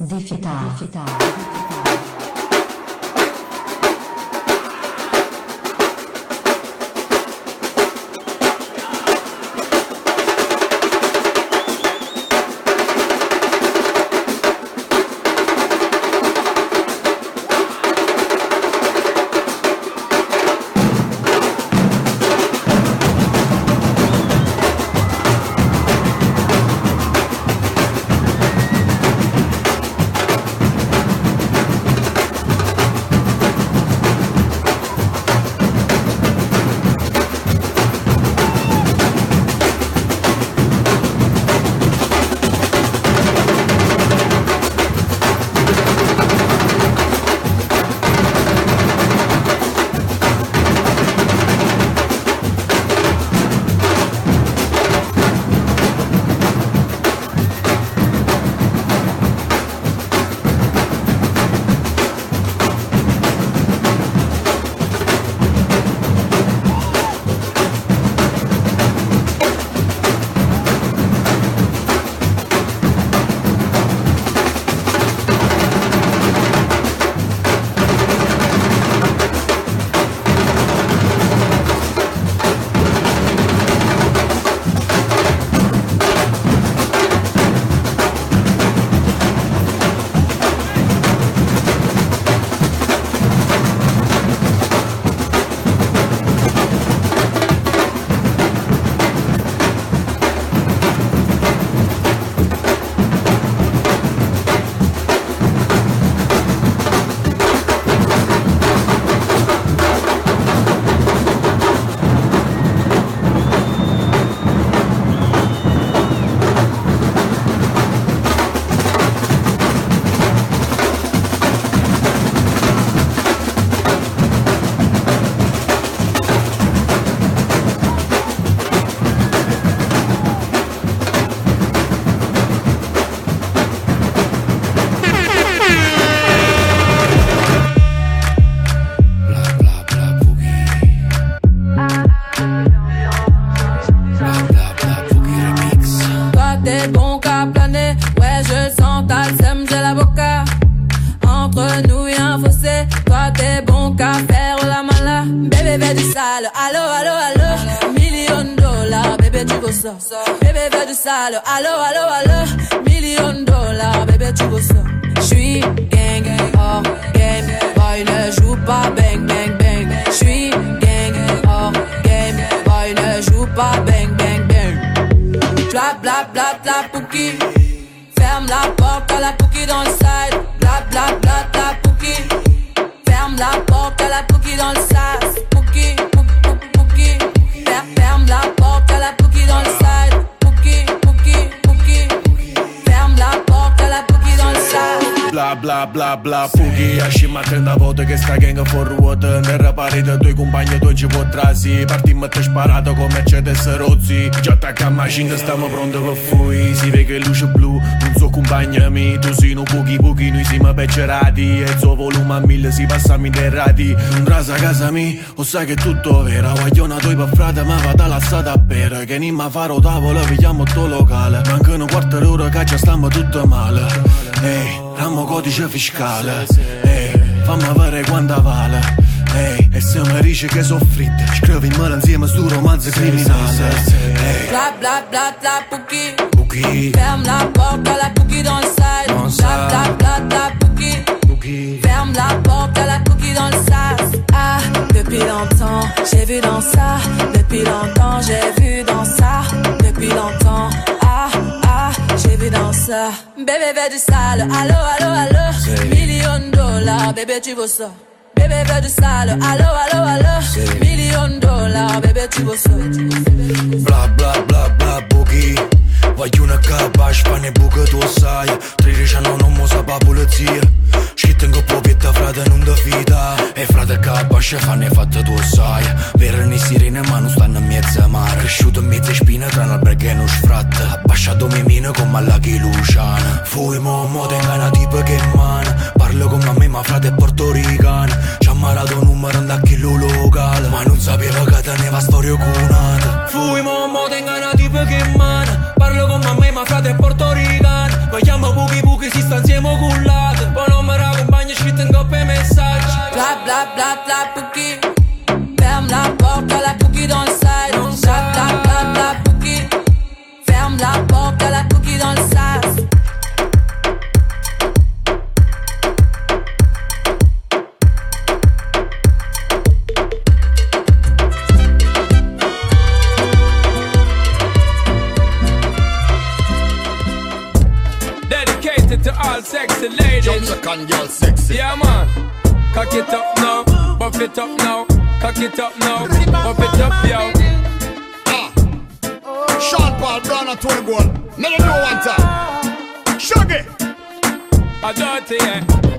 défétard. Facin stiamo pronti per fui. Si vede che luce blu Non so compagnami Tu sei un pochi pochi Noi siamo peggiorati E il suo volume a mille Si passa a passami derrati Un rasa casa mia, O sai che tutto vera. Guagliona toi per frate Ma vada la strada per Che nimma farò tavola vediamo il tuo locale. Mancano quarto d'ora Caccia stiamo tutto male. Ehi Ramo codice fiscale. Ehi Fammi avere quanto vale. Ehi, hey, e se mi dice che soffritte Scrivi in mano insieme a sto romanzo criminale. Bla bla bla bla Pouki Pouki Ferme la porte, à la Pouki dans le side Bla bla bla bla Pouki Pouki Ferme la porte, à la Pouki dans le sas Ah, depuis longtemps, j'ai vu dans ça. Depuis longtemps, j'ai vu dans ça. Depuis longtemps, ah, ah, j'ai vu dans ça. Bébé, bébé du sale, allo, allo, allo Million de dollars, bébé, tu veux ça Bébé veut du sale, allo, allo, allo Million dollars, bébé tu veux Bla bla bla bla boogie Voglio una capace, pane bucă tu o saia 30 anni non mo sa pulizia. Scritto in coppo pietta frate non da fida E frate capace fanno fatta tu o saia Verano sirene ma non stanno in mezzo mare. Cresciuto in mezzo spina tra un albergo e uno sfratta Abbasciato mi mino come alla Luciana. Fui mo mo tenga una tipa che mana. Parlo con me ma frate è portoricana. Ci ha marato un numero da chi lo locale Ma non sapeva che teneva storia cunata. Fui mo mo tenga una tipa che mana ma frate porto rigan Vogliamo Bla bla bla bla ladies. Jamaican girl sexy. Yeah, man. Cock it up now, buff it up now. Cock it up now, buff it up, yo. Ah. Sean Paul Brown and Tony Gold. Them know one time. Shaggy. I dirty, yeah.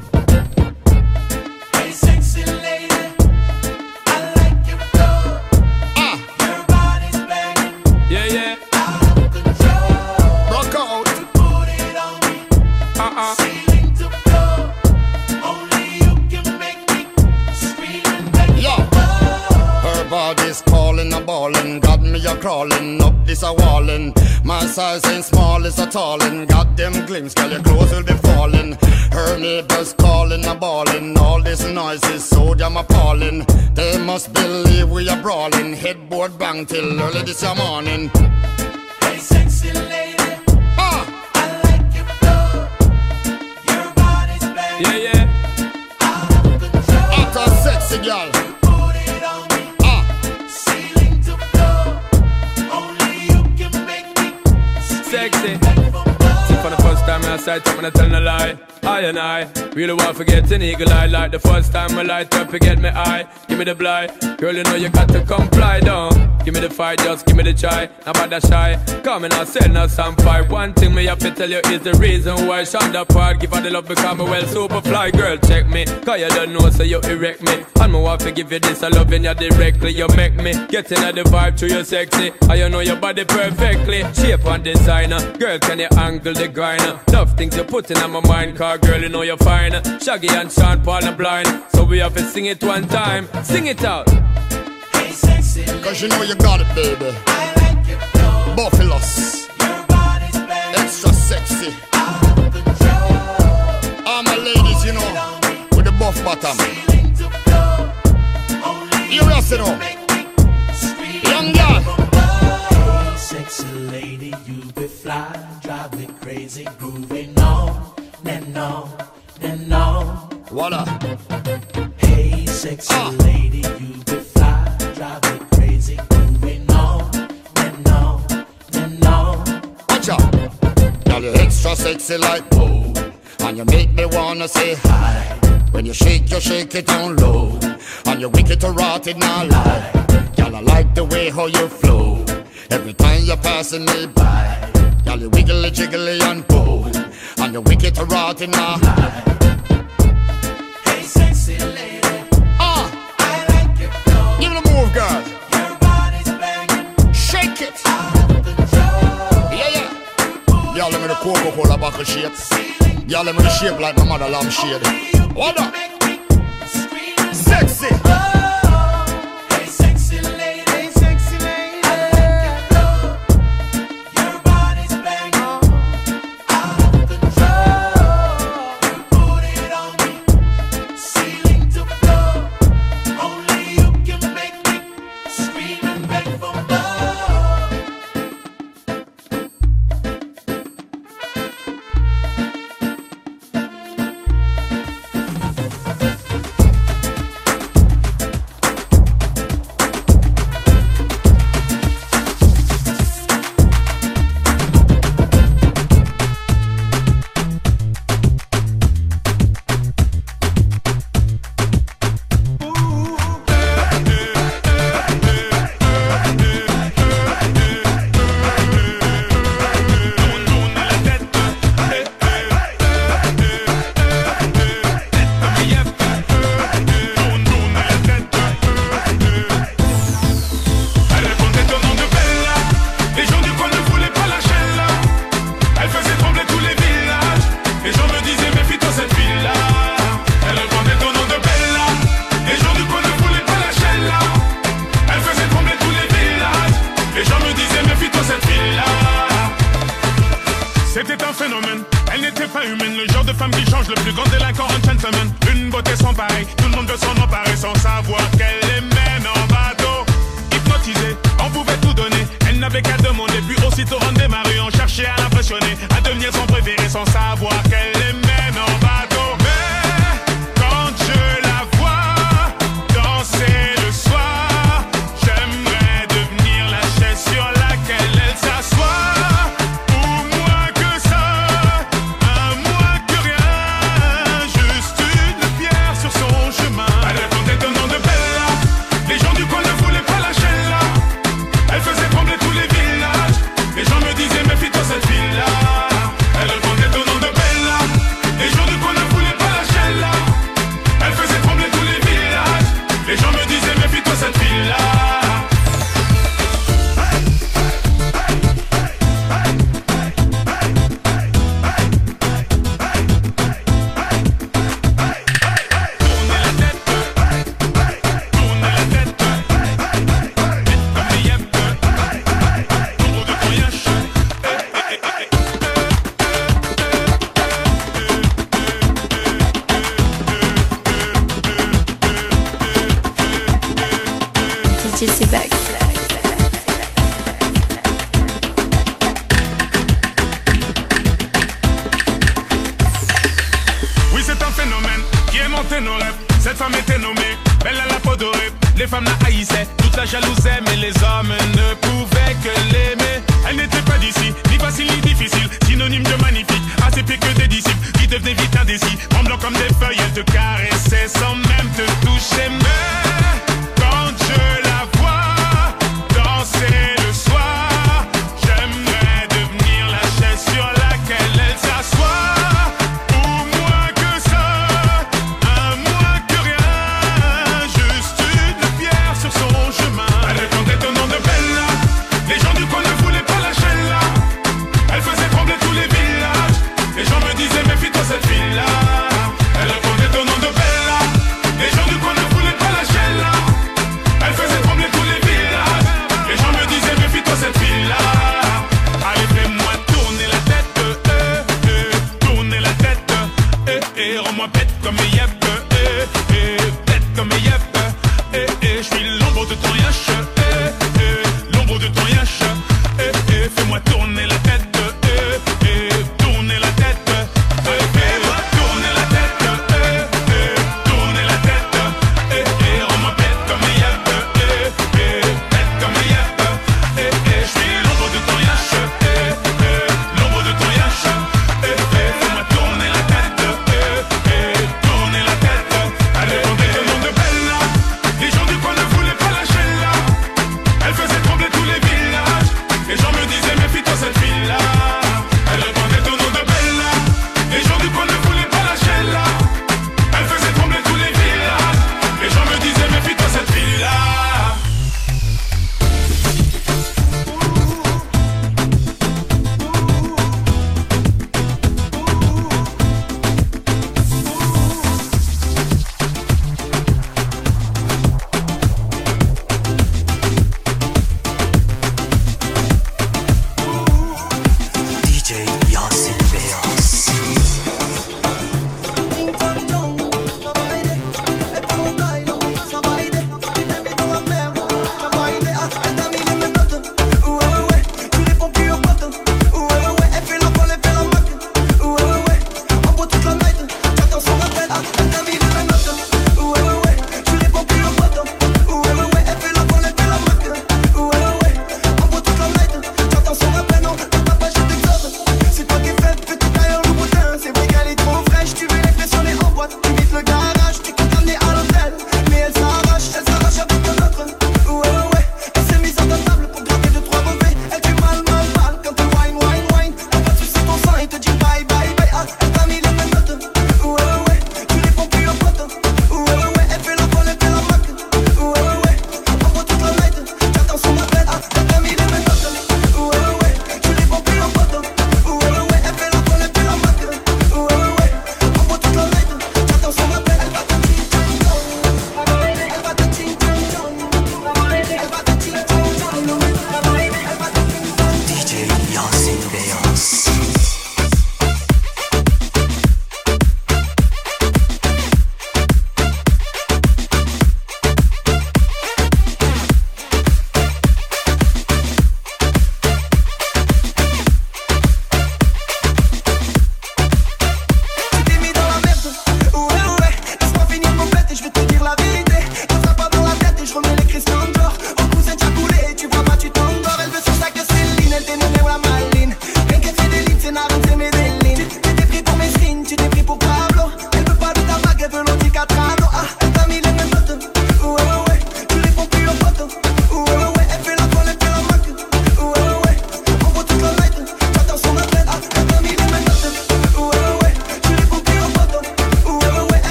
Calling, a got me a crawling up this a wallin'. My size ain't small, it's a tallin'. Got them glimpse, girl, your clothes will be falling. Her neighbors calling, a ballin'. All this noise is so damn appalling. They must believe we are brawling. Headboard bang till early this morning. Hey, sexy lady, Ah, I like your flow. Your body's banging Yeah, yeah. out of control. hot and sexy girl. Sexy. Sight up and I tell no lie. I and I really want to get an eagle eye. Like the first time I light up, you get me eye. Give me the blind. Girl, you know you got to comply down. Give me the fight, just give me the try. Now about that shy. Come and I sell no some fight. One thing me have to tell you is the reason why Shonda part. Give her the love because me well super fly. Girl, check me. Cause you don't know, so you erect me. And me want give you this, I loving you directly. You make me get in the vibe to you sexy. I you know your body perfectly. Shape and designer. Girl, can you angle the grinder? Love things you're putting on my mind, car girl, you know you're fine. Shaggy and Sean Paul and blind. So we have to sing it one time. Sing it out. Hey, sexy lady, cause you know you got it, baby. I like your flow. Buffaloes, Your body's banging extra sexy. All my ladies, you know, with the buff bottom. You just you know, sexy like whoa. And you make me wanna say hi. When you shake, you shake it down low. And you wicked to rot it now lie. Girl, I like the way how you flow. Every time you're passing me by. Girl, you wiggly jiggly and bow. And you wicked to rot it now. Hey, Girl, let me the Coca-Cola bottle shape. Let me shape like my mother lamb shade. What up? Sexy.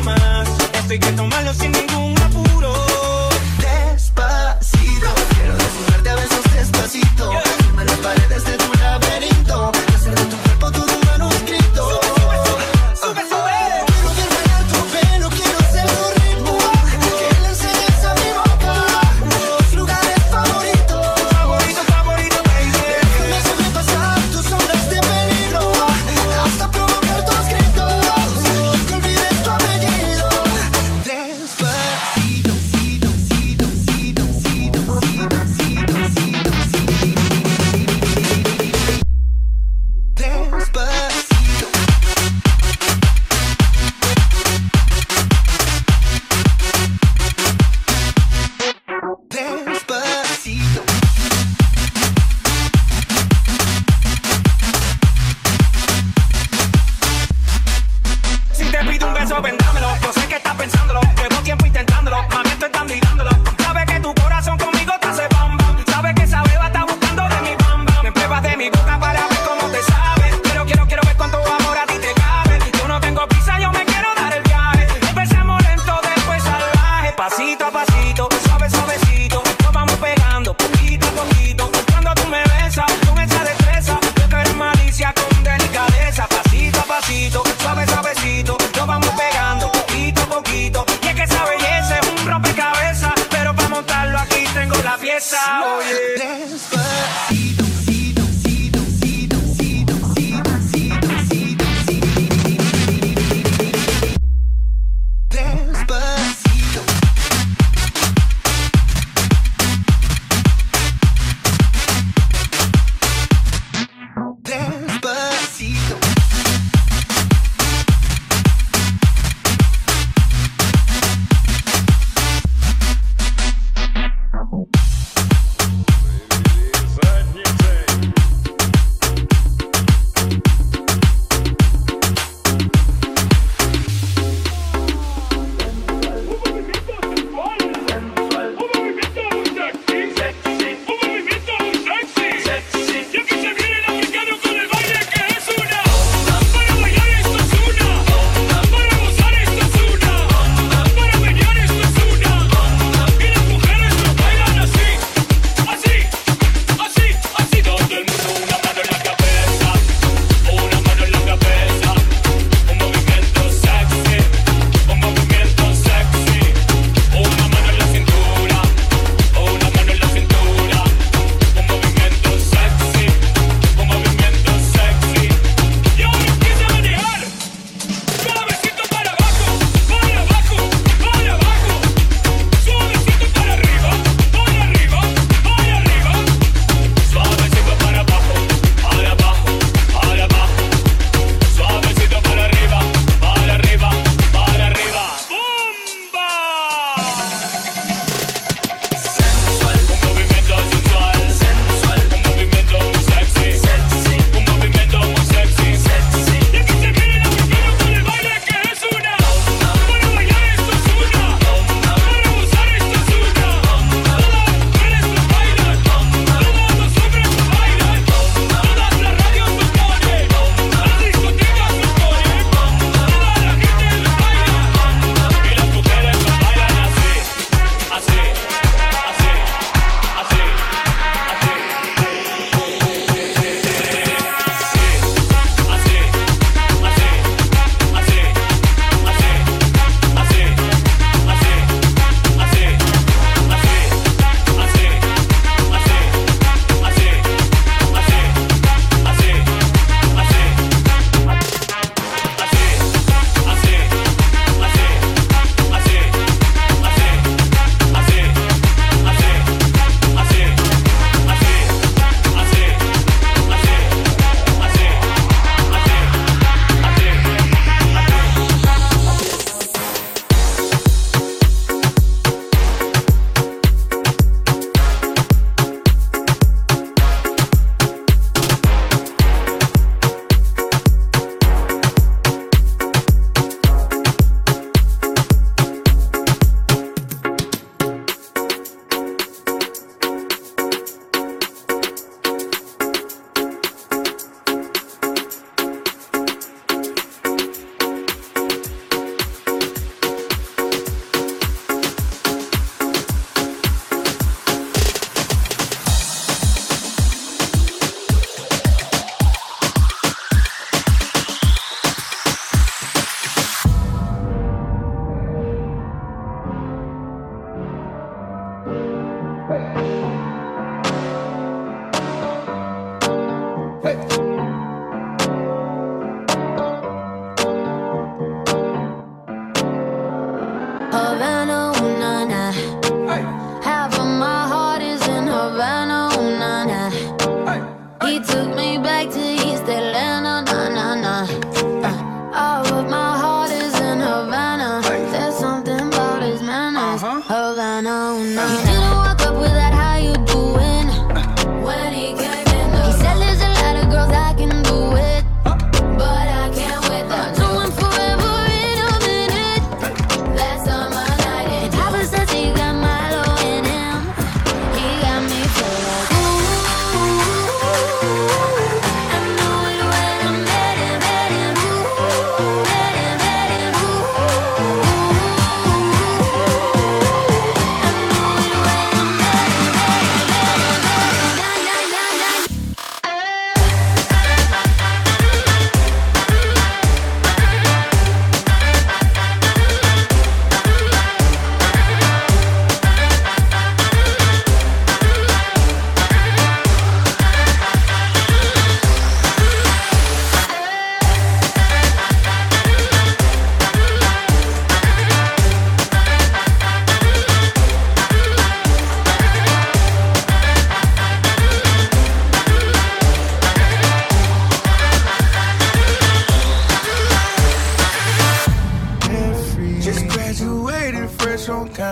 más. Esto hay que tomarlo sin ningún apuro. Despacito, quiero desnudarte a besos despacito. Yeah. las paredes de tu laberinto, hacer de tu Assim tava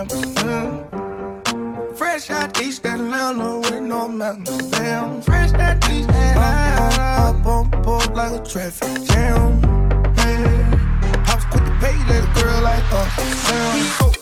time. Mm. Fresh out east Atlanta with no mountains. Damn, fresh out east Atlanta. I on board like a traffic jam. Hey, I was quick to pay that girl like uh, a sound.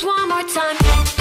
just one more time.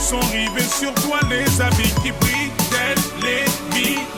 sont rivés sur toi, les amis qui brillent, les billes.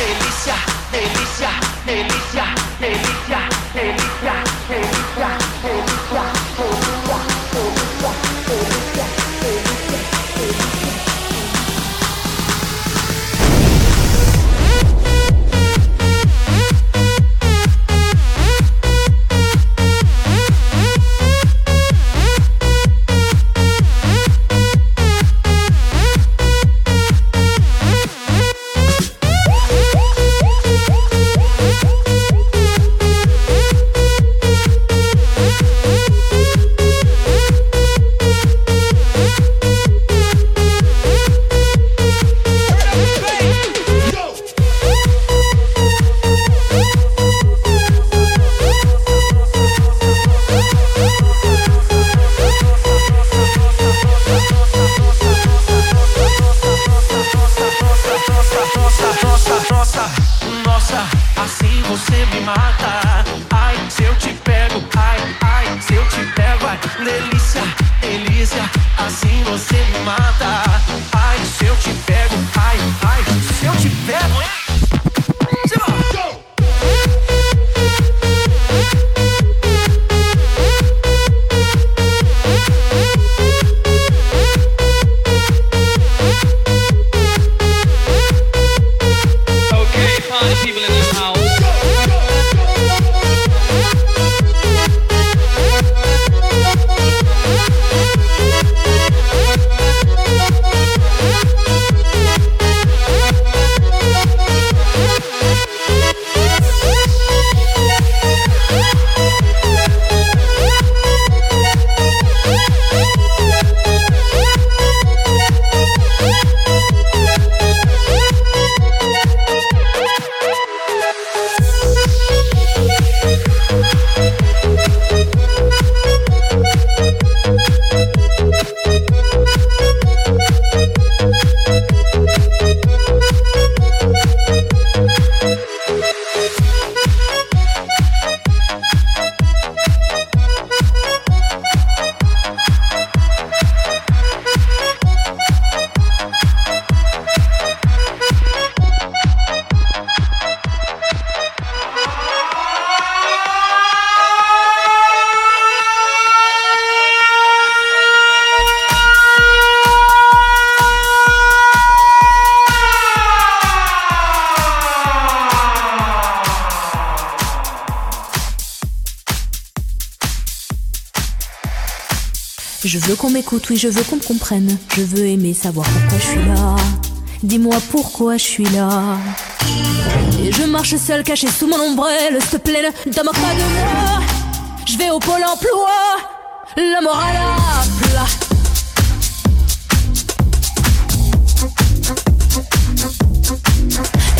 delícia, delícia, delícia, delícia, delícia, delícia, delícia, delícia, delícia, oui, je veux qu'on me comprenne. Je veux aimer savoir pourquoi je suis là. Dis-moi pourquoi je suis là. Et je marche seul, caché sous mon ombrelle. S'il te plaît, ne pas de moi. Je vais au pôle emploi. La morale à plat.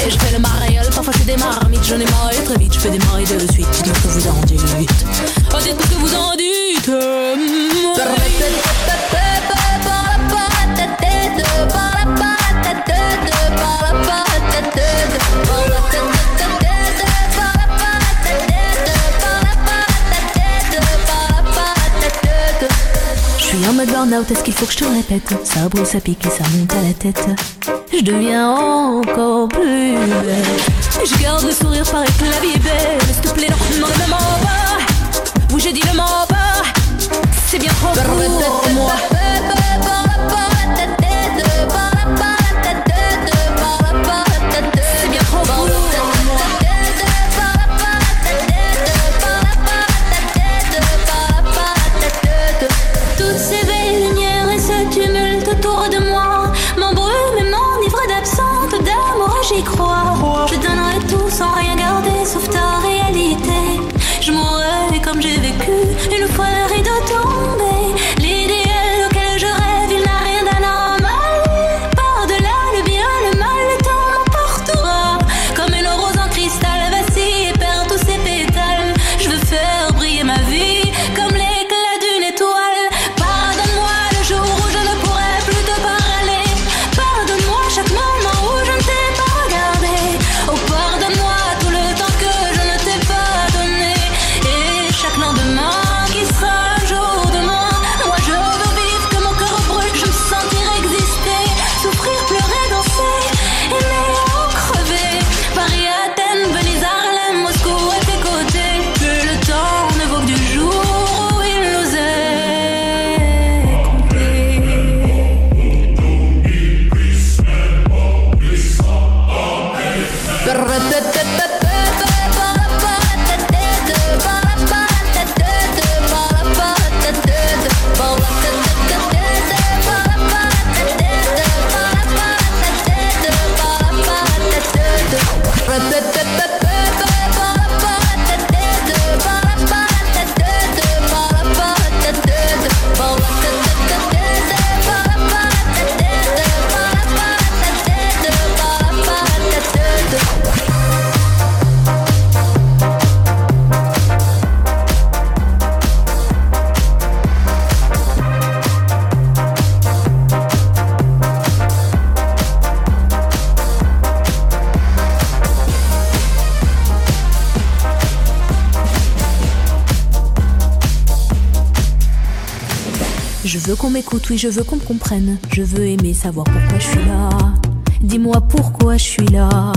Et je fais le mariole, parfois c'est des marmites, j'en ai marre très vite, je des maris de suite, dites ce que vous en dites. Oh, dites ce que vous en dites. En mode burn-out, est-ce qu'il faut que je te répète Ça brûle, ça pique et ça monte à la tête. Je deviens encore plus belle. Je garde le sourire, paraît que la vie est belle. S'il te plaît, non, non, ne me mens pas. Oui, j'ai dit ne mens pas. C'est bien trop pour moi. Oui, je veux qu'on me comprenne. Je veux aimer savoir pourquoi je suis là. Dis-moi pourquoi je suis là.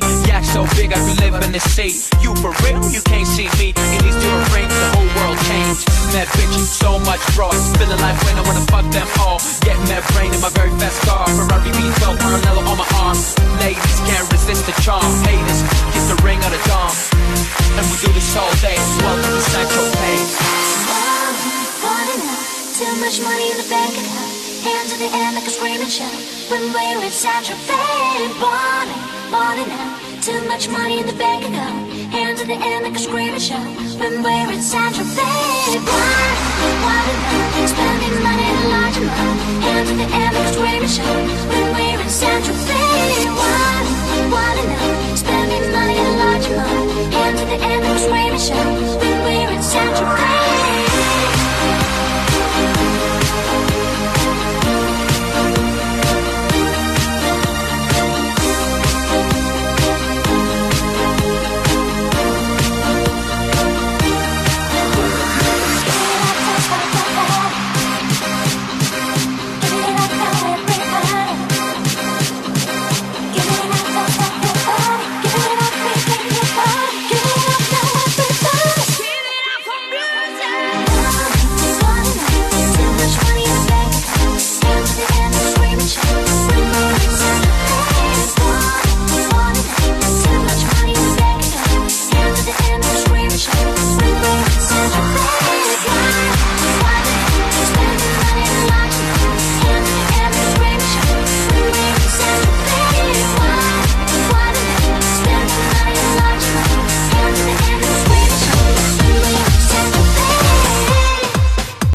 Louis Yak so big I could live in the sea. You for real? You can't see me. In these rings, the whole world changed. Mad bitches, so much fraud. Feeling like when I wanna fuck them all. Get mad brain in my very fast car. Ferrari V12, Maranello on my arm. Ladies can't resist the charm. Haters, kiss the ring of the dawn. And we do this all day. Welcome to Central. Wanna know too much money in the bank account hands in the air like a screaming shout When we're inside your faded morning, morning now. Too much money in the bank account. Hands in the air like a screaming shout When we're inside your faded morning, morning now. Spending money in a large amount. Hands in the air like a screaming shout When we're inside your faded morning, now. Spending money in a large amount. Hands in the air like a screaming shout When we're inside your faded